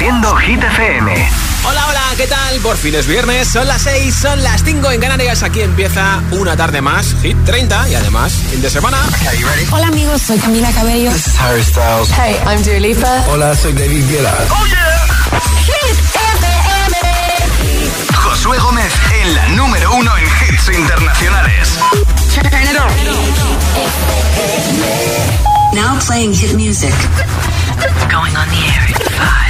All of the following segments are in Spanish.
Haciendo Hit FM. Hola, hola, ¿qué tal? Por fin es viernes, son las 6, son las 5 en Canarias. Aquí empieza una tarde más, Hit 30 y además fin de semana. Hola amigos, soy Camila Cabello. This is Harry Styles. Hey, I'm Dua Lipa. Hola, soy David Guetta. ¡Oh, yeah! Hit FM. Josué Gómez en la número uno en hits internacionales. Now playing hit music. Going on the air in five.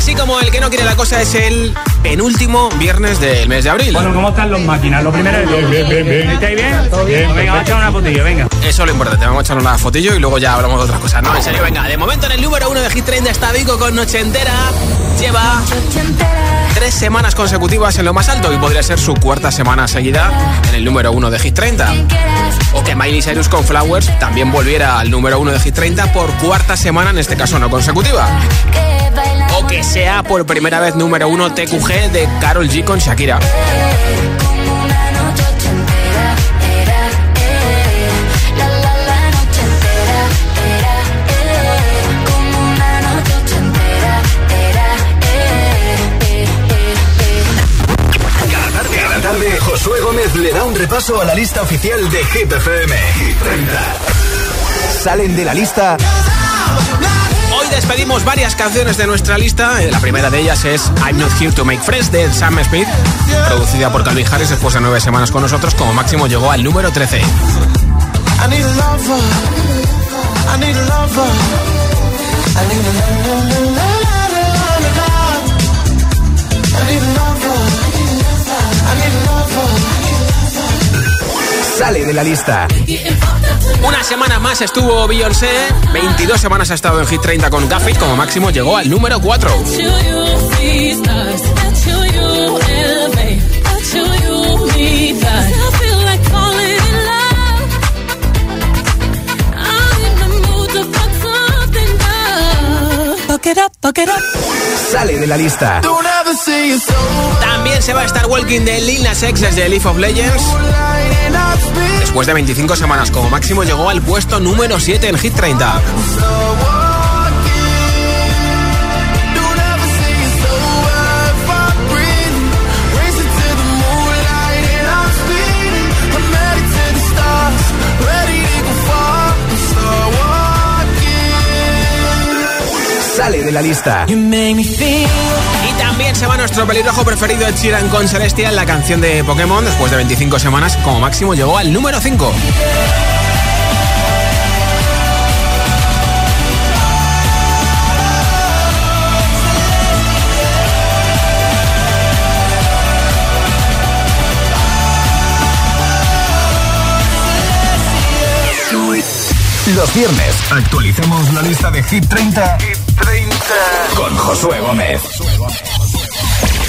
Así como el que no quiere la cosa es el penúltimo viernes del mes de abril. Bueno, ¿cómo están los máquinas? Lo primero es... Bien, bien, bien, bien. ¿Estáis bien? ¿Todo bien? Venga, vamos a echar una fotillo, venga. Eso es lo importante, vamos a echar una fotillo y luego ya hablamos de otras cosas. No, en serio, venga. De momento en el número uno de Hit 30 está Vico con Noche Entera. Lleva tres semanas consecutivas en lo más alto y podría ser su cuarta semana seguida en el número uno de Hit 30. O que Miley Cyrus con Flowers también volviera al número uno de Hit 30 por cuarta semana, en este caso no consecutiva. Que sea por primera vez número uno TQG de Carol G con Shakira. Josué Gómez le da un repaso a la lista oficial de Hit FM. Hit 30. Salen de la lista despedimos varias canciones de nuestra lista. Eh, La primera de ellas es I'm Not Here to Make Friends de Sam Smith, producida por Calvin Harris después de nueve semanas con nosotros. Como máximo llegó al número 13. I need a lover. I need a lover. I need a lo- lo- lo- lo- lo- lo- lo- I need a lover. I need a lover. sale de la lista. Una semana más estuvo Beyoncé, 22 semanas ha estado en Hit 30 con Gaffy, como máximo llegó al número 4. Sale de la lista. También se va a estar Walking de Lil Nas X desde Leaf of Legends. Después de 25 semanas como máximo llegó al puesto número 7 en Hit 30. Sale de la lista. Y también se va nuestro pelirrojo preferido Ed con Celestial, la canción de Pokémon. Después de 25 semanas como máximo llegó al número 5. Los viernes actualicemos la lista de Hit 30, Hit 30. con Josué Gómez.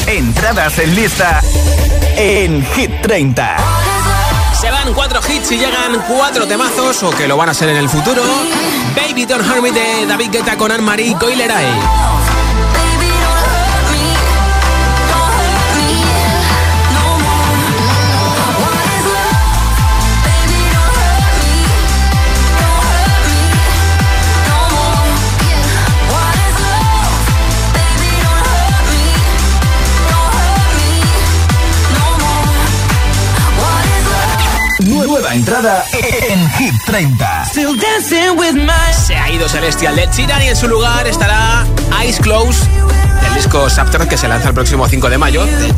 Entradas en lista en Hit 30. Se van cuatro hits y llegan cuatro temazos, o que lo van a ser en el futuro. Baby Don't Hurt Me de David Guetta con Anne-Marie y Coileray. Nueva entrada en Hit 30. Still dancing with my. Se ha ido Celestial de Sheeran y en su lugar estará Eyes Close del disco Subter que se lanza el próximo 5 de mayo de Ed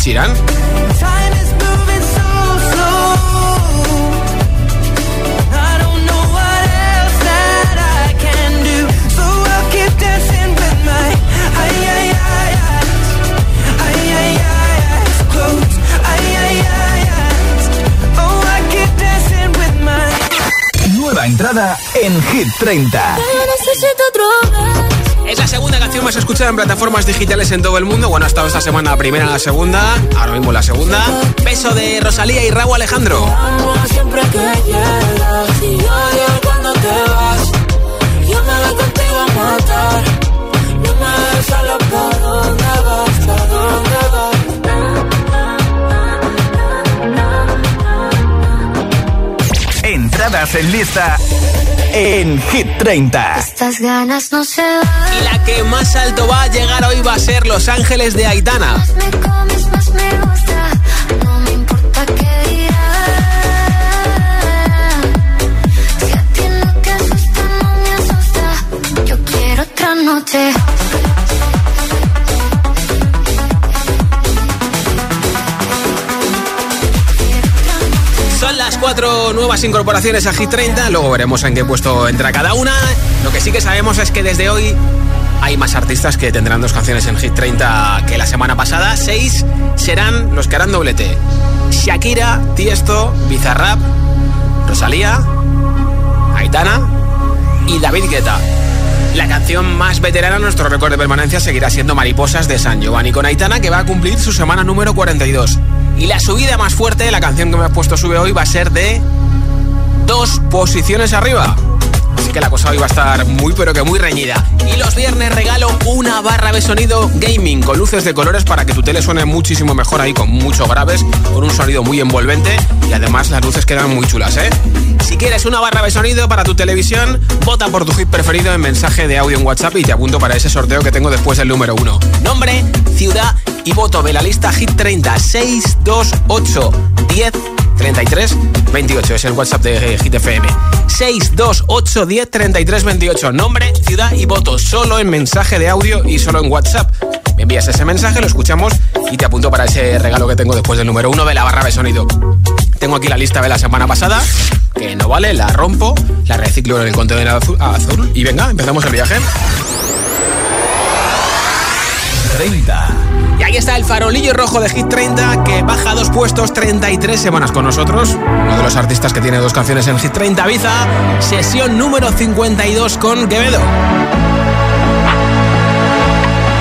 entrada en Hit 30. Es la segunda canción más escuchada en plataformas digitales en todo el mundo. Bueno, ha estado esta semana la primera, la segunda, ahora mismo la segunda. Beso de Rosalía y Raúl Alejandro. Siempre que llegas y entradas en lista en Hit 30. Estas ganas no se van. Y la que más alto va a llegar hoy va a ser Los Ángeles de Aitana. Más me comes, más me gusta. No me importa qué dirán. Si a ti no te asusta, no me asusta. Yo quiero otra noche. Cuatro nuevas incorporaciones a Hit 30. Luego veremos en qué puesto entra cada una. Lo que sí que sabemos es que desde hoy hay más artistas que tendrán dos canciones en Hit 30 que la semana pasada. Seis serán los que harán doblete. Shakira, Tiesto, Bizarrap, Rosalía, Aitana y David Guetta. La canción más veterana, nuestro récord de permanencia, seguirá siendo Mariposas de San Giovanni con Aitana, que va a cumplir su semana número 42. Y la subida más fuerte, la canción que me has puesto sube hoy, va a ser de dos posiciones arriba. Así que la cosa hoy va a estar muy pero que muy reñida. Y los viernes regalo una barra de sonido gaming con luces de colores para que tu tele suene muchísimo mejor ahí con mucho graves, con un sonido muy envolvente y además las luces quedan muy chulas, ¿eh? Si quieres una barra de sonido para tu televisión, vota por tu hit preferido en mensaje de audio en WhatsApp y te apunto para ese sorteo que tengo después del número uno. Nombre, ciudad y voto de la lista Hit 30 628 10 33 28 es el WhatsApp de Hit FM. 628 10 33 28. Nombre, ciudad y voto. Solo en mensaje de audio y solo en WhatsApp. Me envías ese mensaje, lo escuchamos y te apunto para ese regalo que tengo después del número uno de la barra de sonido. Tengo aquí la lista de la semana pasada, que no vale, la rompo, la reciclo en el contenedor azu- azul y venga, empezamos el viaje. 30. Y ahí está el farolillo rojo de Hit 30 que baja dos puestos 33 semanas con nosotros. Uno de los artistas que tiene dos canciones en Hit 30 Biza. Sesión número 52 con Quevedo.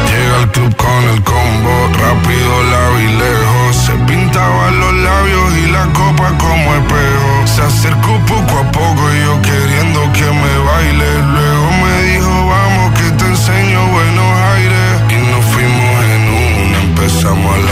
Llega al club con el combo, rápido, largo y lejos. Se pintaban los labios y la copa como espejo. Se acercó poco a poco y yo queriendo que me baile. Luego una,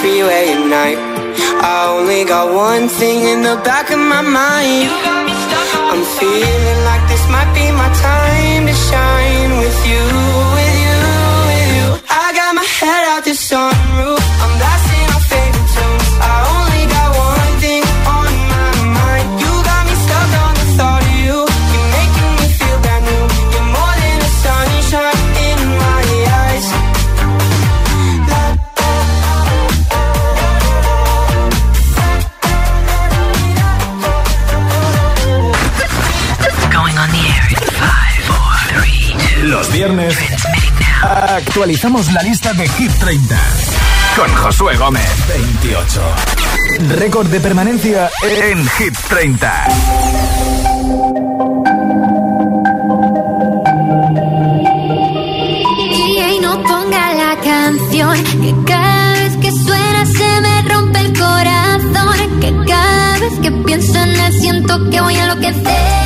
freeway at night. I only got one thing in the back. actualizamos la lista de Hit 30 con Josué Gómez. 28. Récord de permanencia en Hit 30. Y no ponga la canción que cada vez que suena se me rompe el corazón. Que cada vez que pienso en él siento que voy a enloquecer.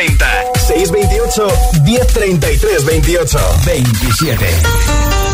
30 628 1033 28 27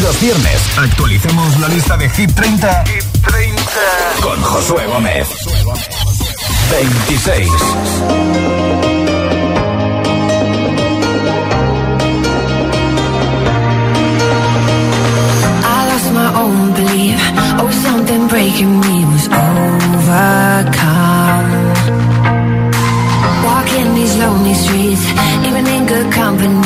Los viernes actualizamos la lista de Hit 30, Hit 30. con Josué Gómez. 26. I lost my own belief. Oh, something breaking me was overcome. Walking these lonely streets, even in good company.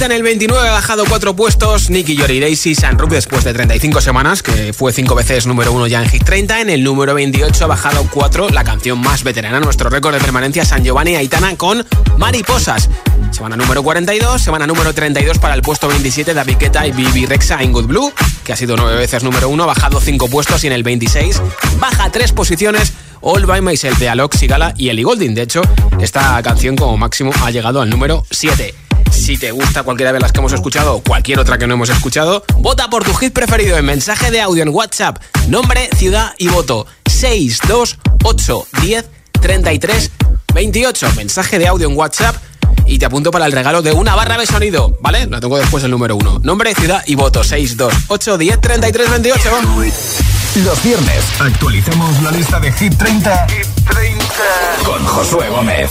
En Hit 30 en el 29 ha bajado cuatro puestos. Nicky Yori Daisy Sanrup después de 35 semanas, que fue cinco veces número uno ya en Hit 30. En el número 28 ha bajado cuatro la canción más veterana, nuestro récord de permanencia San Giovanni Aitana con Mariposas. Semana número 42, semana número 32 para el puesto 27 David Guetta y Bibi Rexa en Good Blue, que ha sido nueve veces número uno, ha bajado cinco puestos y en el 26 baja tres posiciones All By Myself de Alok Sigala y Ellie Goulding. De hecho, esta canción como máximo ha llegado al número 7. Si te gusta cualquiera de las que hemos escuchado o cualquier otra que no hemos escuchado, vota por tu hit preferido en mensaje de audio en WhatsApp. Nombre, ciudad y voto. 628 10 33 28. Mensaje de audio en WhatsApp y te apunto para el regalo de una barra de sonido, ¿vale? La tengo después el número 1. Nombre, ciudad y voto. 628 10 33 28. Los viernes actualizamos la lista de Hit 30, con Josué Gómez.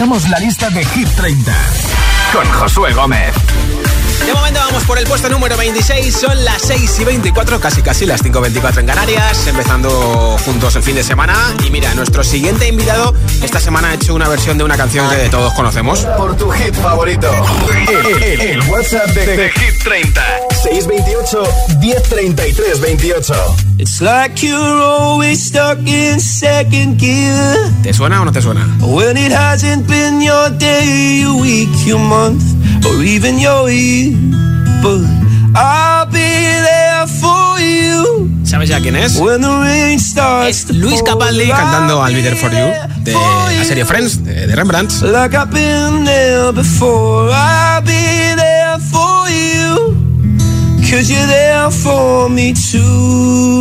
Actualizamos la lista de Hit 30 con Josué Gómez. De momento vamos por el puesto número 26, son las 6 y 24, casi casi las 5 y 24 en Canarias, empezando juntos el fin de semana. Y mira, nuestro siguiente invitado esta semana ha hecho una versión de una canción que todos conocemos. Por tu hit favorito. El, el- el WhatsApp de, de Hit 30. 628 1033 28. It's like you're always stuck in second gear. ¿Te suena o no te suena? When it hasn't been your day, your week, your month, or even your year. But I'll be there for you ¿Sabes ya quién es? when the rain starts Es Luis. Capaldi cantando I'll Be There For You de la serie. Friends, de, de Rembrandt. Like I've been there before, I'll be there for you. Cause you're there for me too.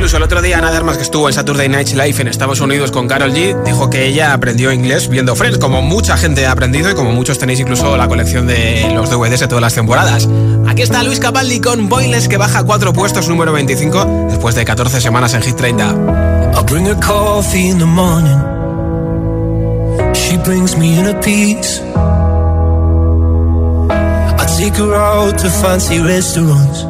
Incluso el otro día, nada más que estuvo en Saturday Night Live en Estados Unidos con Carol G, dijo que ella aprendió inglés viendo Friends, como mucha gente ha aprendido y como muchos tenéis incluso la colección de los DVDs de todas las temporadas. Aquí está Luis Capaldi con Boiles que baja cuatro puestos, número 25, después de 14 semanas en Hit 30. Ok, bring her coffee in the morning. She brings me inner peace. I take her out to fancy restaurants.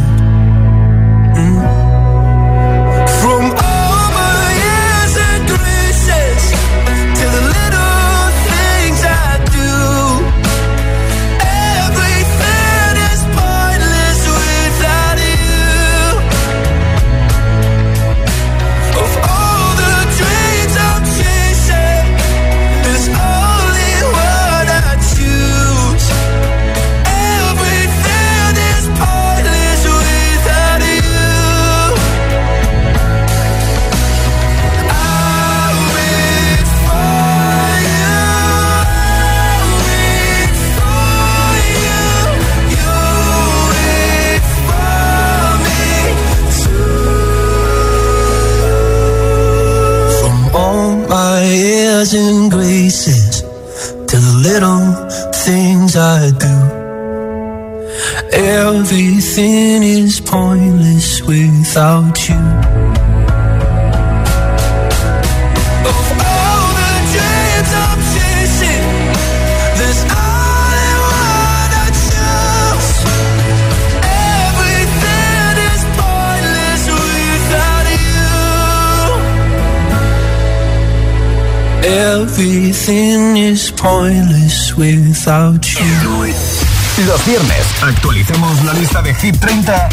Pointless without you. Los viernes actualicemos la lista de Hit 30,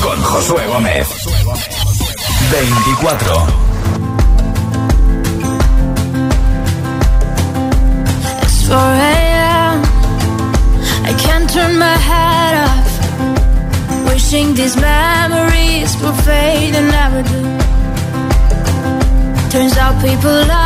con Josué Gómez. 24. It's 4 a.m. I can't turn my head off. Wishing these memories will fade and never do. Turns out people lie.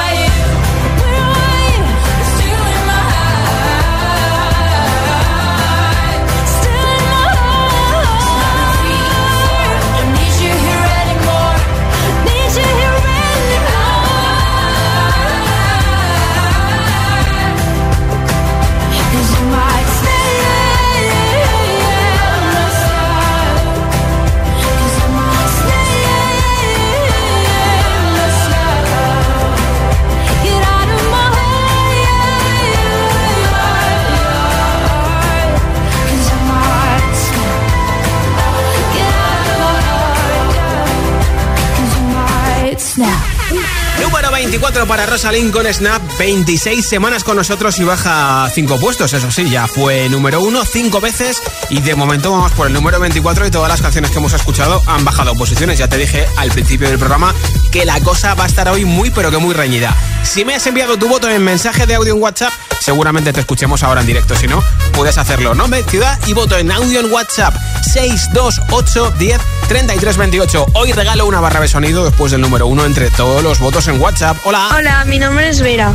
24 para Rosalind con Snap, 26 semanas con nosotros y baja 5 puestos, eso sí, ya fue número 1 5 veces y de momento vamos por el número 24 y todas las canciones que hemos escuchado han bajado posiciones. Ya te dije al principio del programa que la cosa va a estar hoy muy pero que muy reñida. Si me has enviado tu voto en mensaje de audio en WhatsApp, seguramente te escuchemos ahora en directo. Si no, puedes hacerlo. Nombre, ciudad y voto en audio en WhatsApp 628 10 33 28. Hoy regalo una barra de sonido después del número 1 entre todos los votos en WhatsApp. Hola. Hola, mi nombre es Vera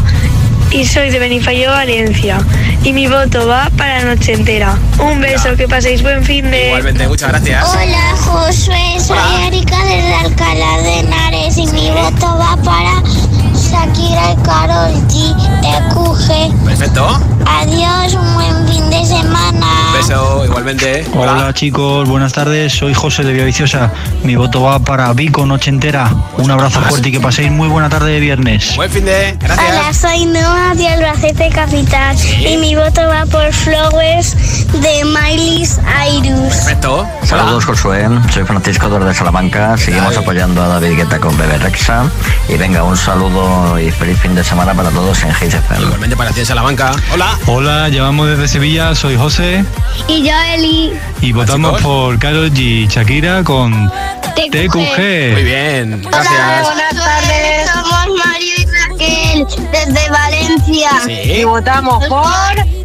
y soy de Benifallo, Valencia. Y mi voto va para la noche entera. Un beso, que paséis buen fin de... Igualmente, muchas gracias. Hola Josué, soy Hola. Erika desde Alcalá de Henares y mi voto va para Shakira y Karol G de QG. Perfecto. Adiós, un buen fin de semana. Beso, igualmente. Hola chicos, buenas tardes, soy José de Villaviciosa. Mi voto va para Vico Noche Entera. Un abrazo fuerte y que paséis muy buena tarde de viernes. Buen fin de. Hola, soy Noa de Albacete Capital y mi voto va por Flowers de Miley Cyrus. Perfecto. Saludos Josué, soy Francisco desde Salamanca, seguimos apoyando a David Guetta con Bebe Rexa y venga un saludo y feliz fin de semana para todos en Hit FM. Igualmente para ti en Salamanca. Hola. Hola, llamamos desde Sevilla, soy José Y yo, Eli. y votamos por Karol G y Shakira con TQG. Muy bien, gracias. buenas tardes. Somos Mario desde Valencia. Sí. Y votamos por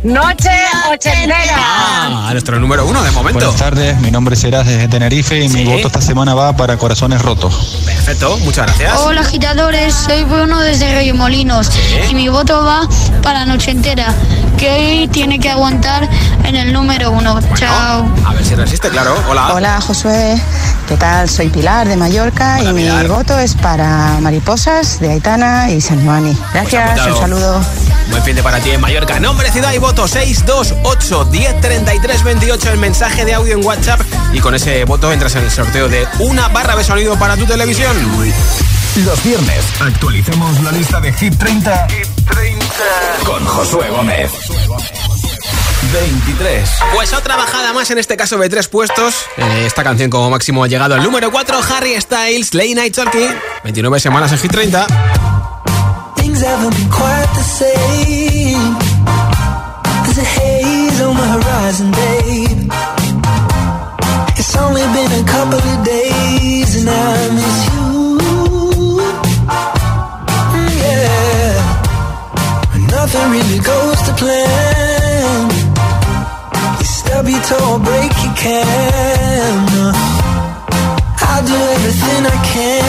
Noche Ochentera. Ah, nuestro número uno de momento. Buenas tardes, mi nombre es Eras desde Tenerife y Sí. mi voto esta semana va para Corazones Rotos. Perfecto, muchas gracias. Hola agitadores, soy Bruno desde Reyemolinos y mi voto va para Noche Entera, que hoy tiene que aguantar en el número uno. Chao. A ver si resiste, claro. Hola. Hola Josué, ¿qué tal? Soy Pilar de Mallorca Hola, y mi voto es para Mariposas de Aitana y San Giovanni. Gracias, apuntado. un saludo. Buen fin de para ti en Mallorca. Nombre, ciudad y voto 628 10 33 28. El mensaje de audio en WhatsApp. Y con ese voto entras en el sorteo de una barra de sonido para tu televisión. Los viernes actualicemos la lista de Hit 30, con Josué Gómez. 23. Pues otra bajada más, en este caso de tres puestos. Eh, esta canción como máximo ha llegado al número 4, Harry Styles, Late Night Talking. 29 semanas en Hit 30. Things haven't been quite the same. There's a haze on the horizon, babe. It's only been a couple of days and I miss you. Mm, Yeah. Nothing really goes to plan. Stub your toe, break your can. I'll do everything I can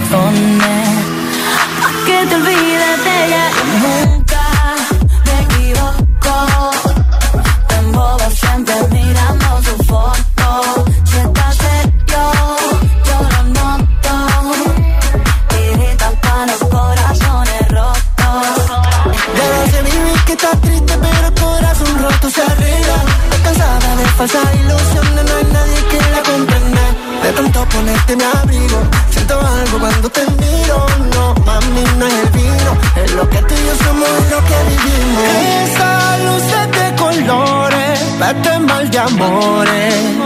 pa' que te olvides de ella. Nunca me equivoco. Te embobo siempre mirando su foto. Si estás serio, yo lo noto. Tiritas para los corazones rotos. Ya sé vivir que estás triste, pero el corazón roto se arregla. Estás cansada de falsas ilusiones, no hay nadie que la comprenda. De tanto ponerte mi colores, vete mal de amores.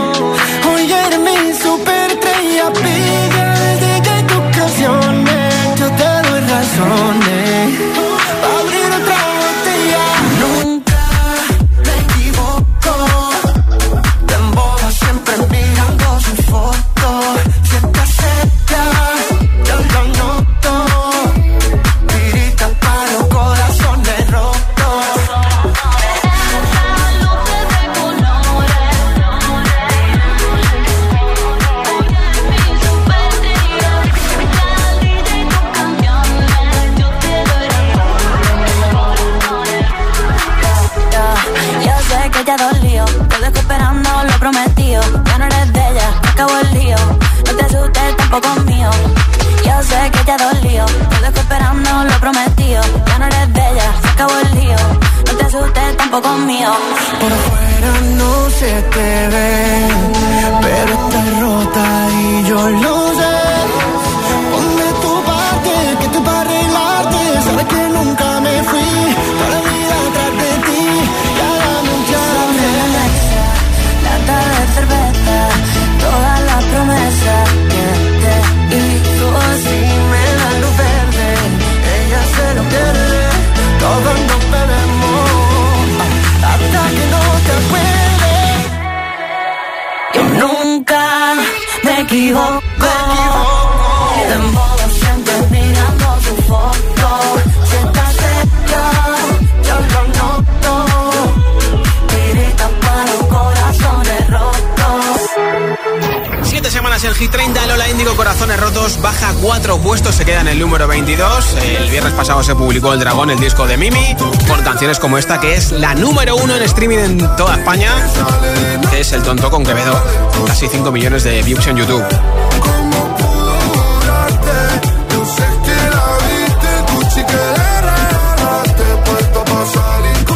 Equivoco. Hit 30, Lola Índigo Corazones Rotos baja cuatro puestos, se queda en el número 22. El viernes pasado se publicó El Dragón, el disco de Mimi, con canciones como esta que es la número uno en streaming en toda España, es El Tonto con Quevedo, casi 5 millones de views en YouTube.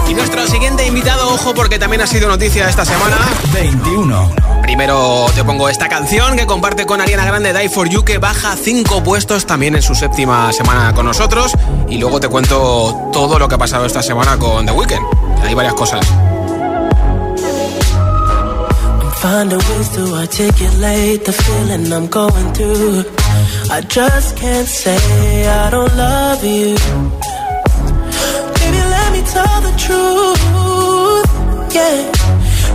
Y nuestro siguiente invitado, ojo porque también ha sido noticia esta semana. 21. Primero te pongo esta canción que comparte con Ariana Grande, Die For You, que baja cinco puestos también en su séptima semana con nosotros. Y luego te cuento todo lo que ha pasado esta semana con The Weeknd. Hay varias cosas. Baby, let me tell the truth.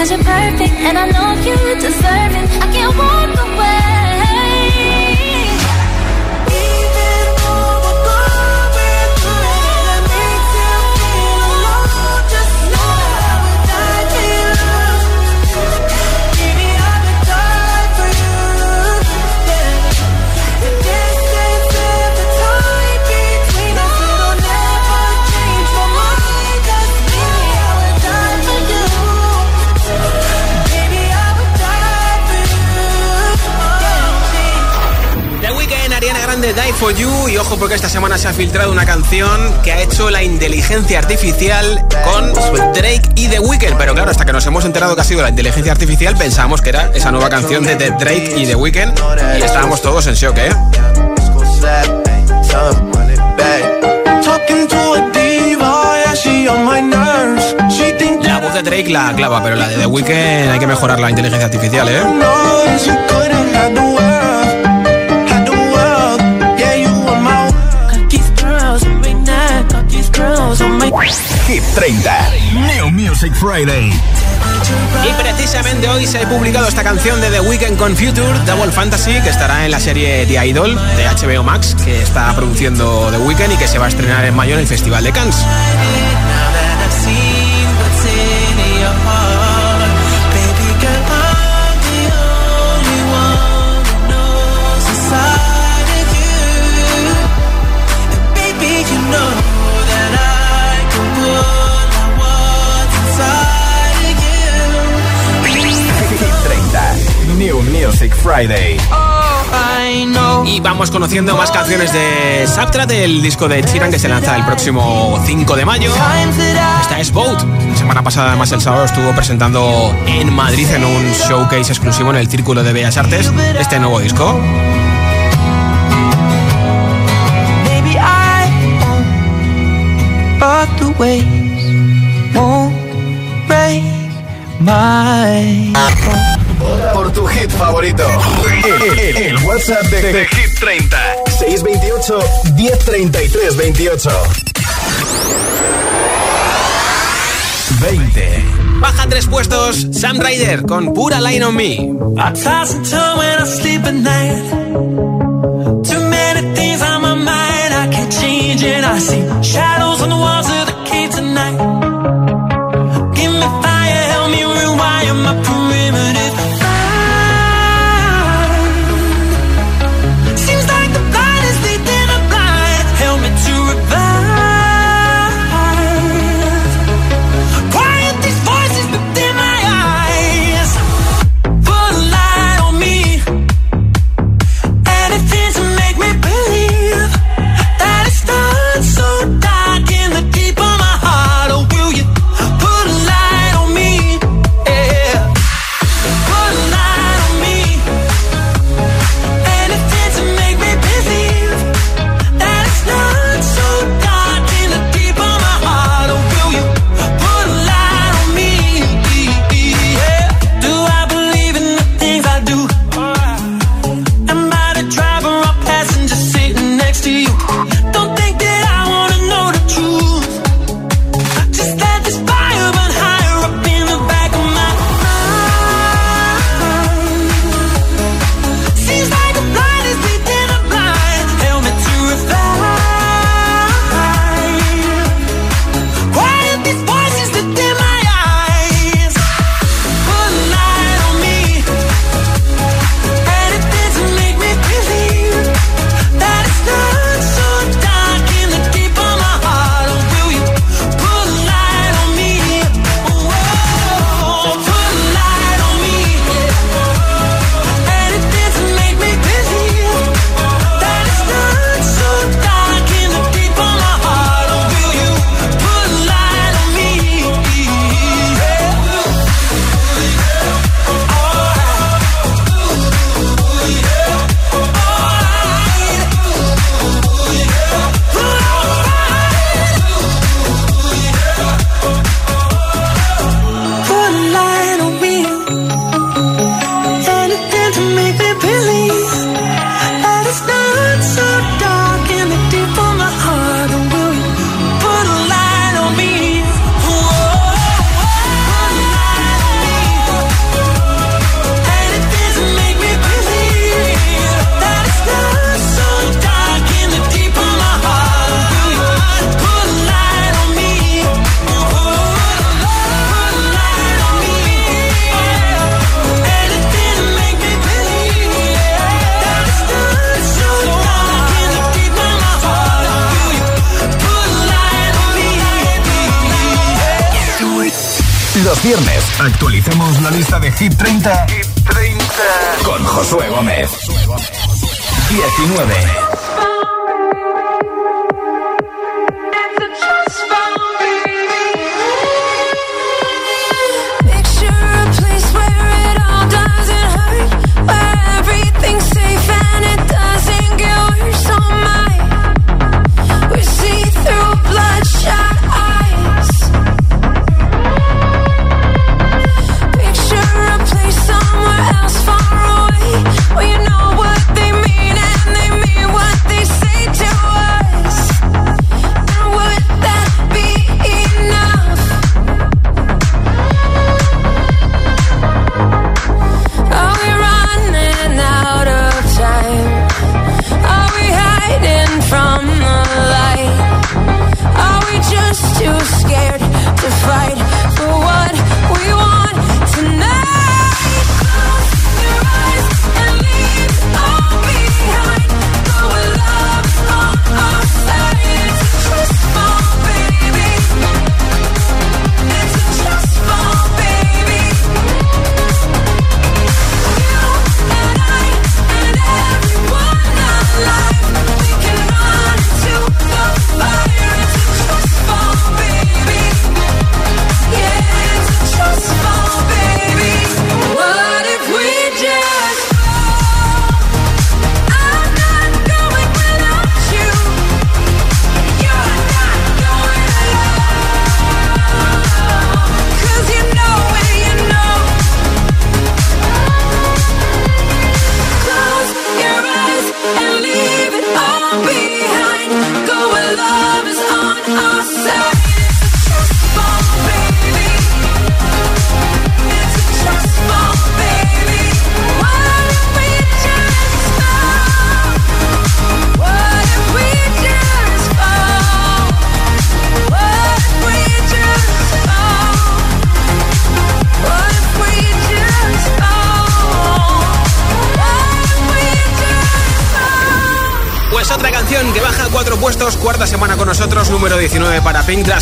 cause you're perfect. And I know you deserve it. I can't walk away. Grande, Die For You. Y ojo porque esta semana se ha filtrado una canción que ha hecho la inteligencia artificial con Drake y The Weeknd. Pero claro, hasta que nos hemos enterado que ha sido la inteligencia artificial, pensábamos que era esa nueva canción de The Drake y The Weeknd. Y estábamos todos en shock, ¿eh? La voz de Drake la clava, pero la de The Weeknd hay que mejorar la inteligencia artificial, ¿eh? Hit 30. New Music Friday. Y precisamente hoy se ha publicado esta canción de The Weeknd con Future, Double Fantasy, que estará en la serie The Idol de HBO Max, que está produciendo The Weeknd y que se va a estrenar en mayo en el Festival de Cannes. Music Friday. Oh, I know. Y vamos conociendo más canciones de Subtrat, el disco de Chiran que se lanza el próximo 5 de mayo. Esta es Boat. La semana pasada, además, el sábado estuvo presentando en Madrid en un showcase exclusivo en el Círculo de Bellas Artes este nuevo disco. Por tu hit favorito. El, el- el WhatsApp de, de Hit 30. 628 1033 28. 20. Baja tres puestos Sam Ryder con Pura Line on Me. I toss and turn when I sleep at night. Too many things on my mind, I can't change it. I see shadows on the walls Actualicemos la lista de Hit 30, Hit 30. con Josué Gómez. 19.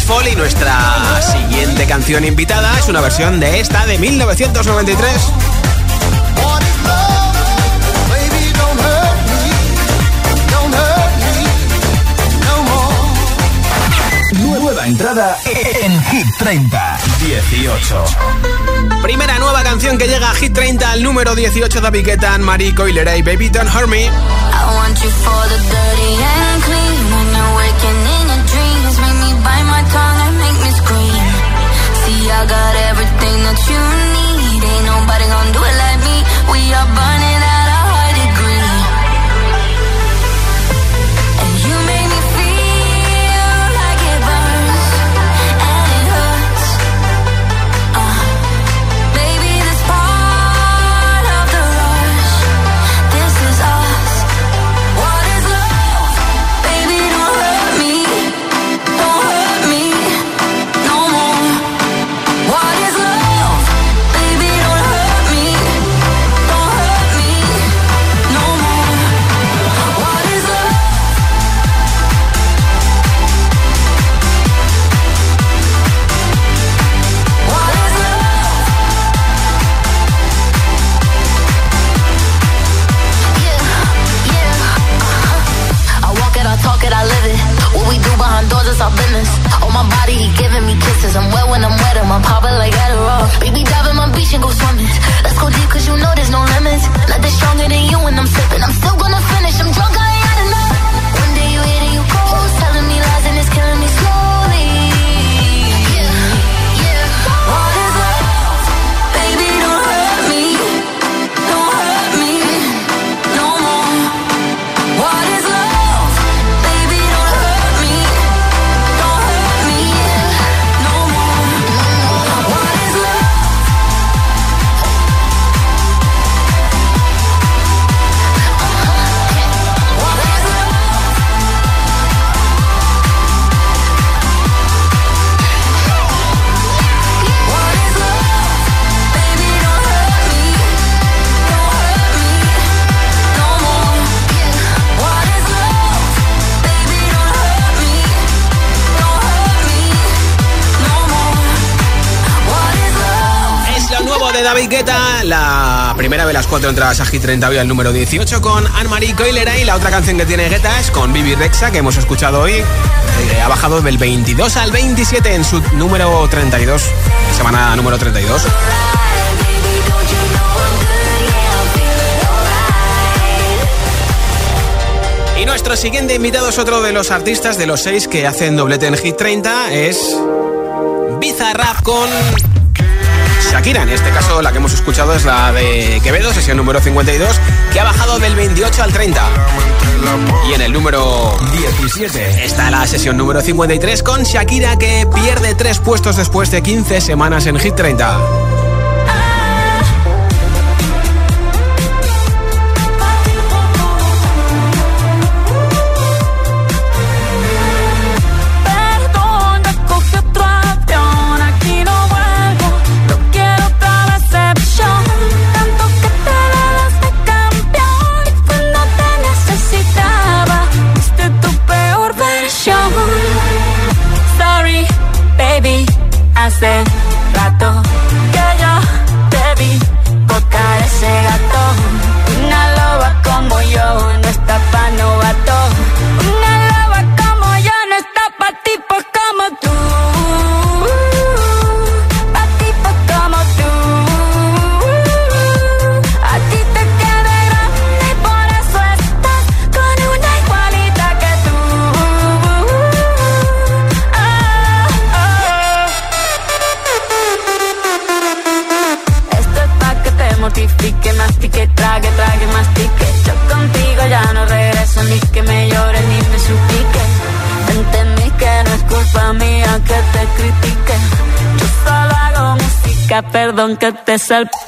Y nuestra siguiente canción invitada es una versión de esta de 1993. Nueva entrada en Hit 30 18. Primera nueva canción que llega a Hit 30 al número 18 de Piquetan, Marico y Baby Don't Hurt Me. I want you for the dirty you cuatro entradas a Hit 30 hoy al número 18 con Anne-Marie Coilera y la otra canción que tiene Guetta es con Bibi Rexa que hemos escuchado hoy. Eh, ha bajado del 22 al 27 en su número 32, semana número 32. Y nuestro siguiente invitado es otro de los artistas de los seis que hacen doblete en Hit 30, es Bizarrap con Shakira. En este caso, la que hemos escuchado es la de Quevedo, sesión número 52, que ha bajado del 28 al 30. Y en el número 17 está la sesión número 53 con Shakira, que pierde tres puestos después de 15 semanas en Hit 30. say perdón que te salpique.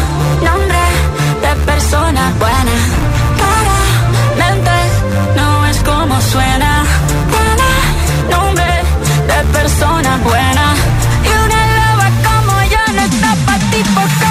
persona buena. Claramente no es como suena. Tiene nombre de persona buena. Y una loba como yo no está pa' tipo como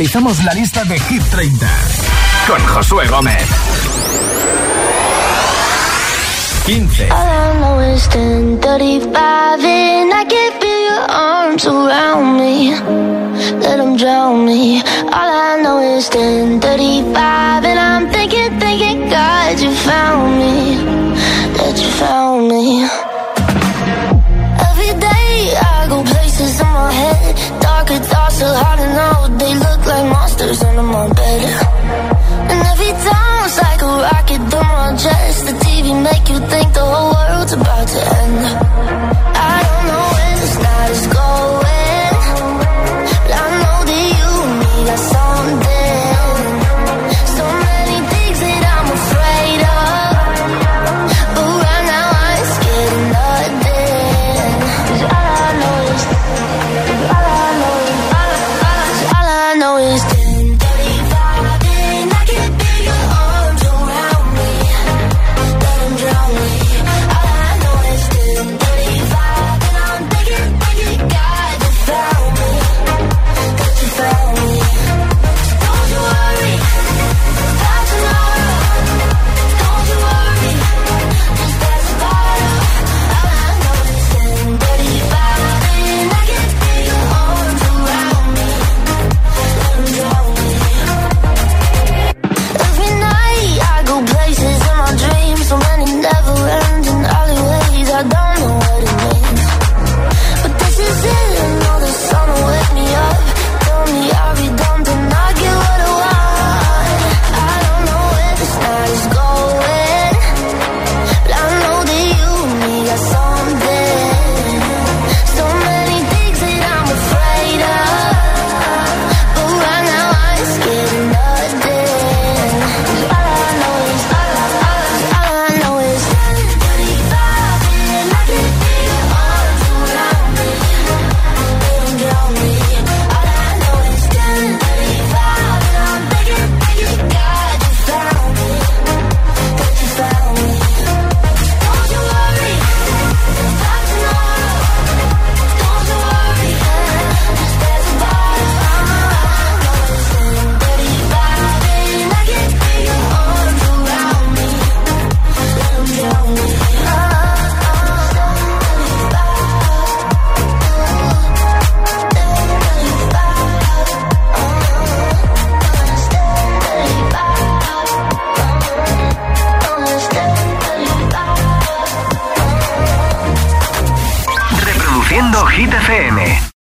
actualizamos la lista de Hit 30 con Josué Gómez. 15. All I know is 10:35 and I can feel your arms around me. Let them drown me. All I know is 10:35. of my bed. And every time it's like a rocket through my chest The TV make you think the whole world's about to end.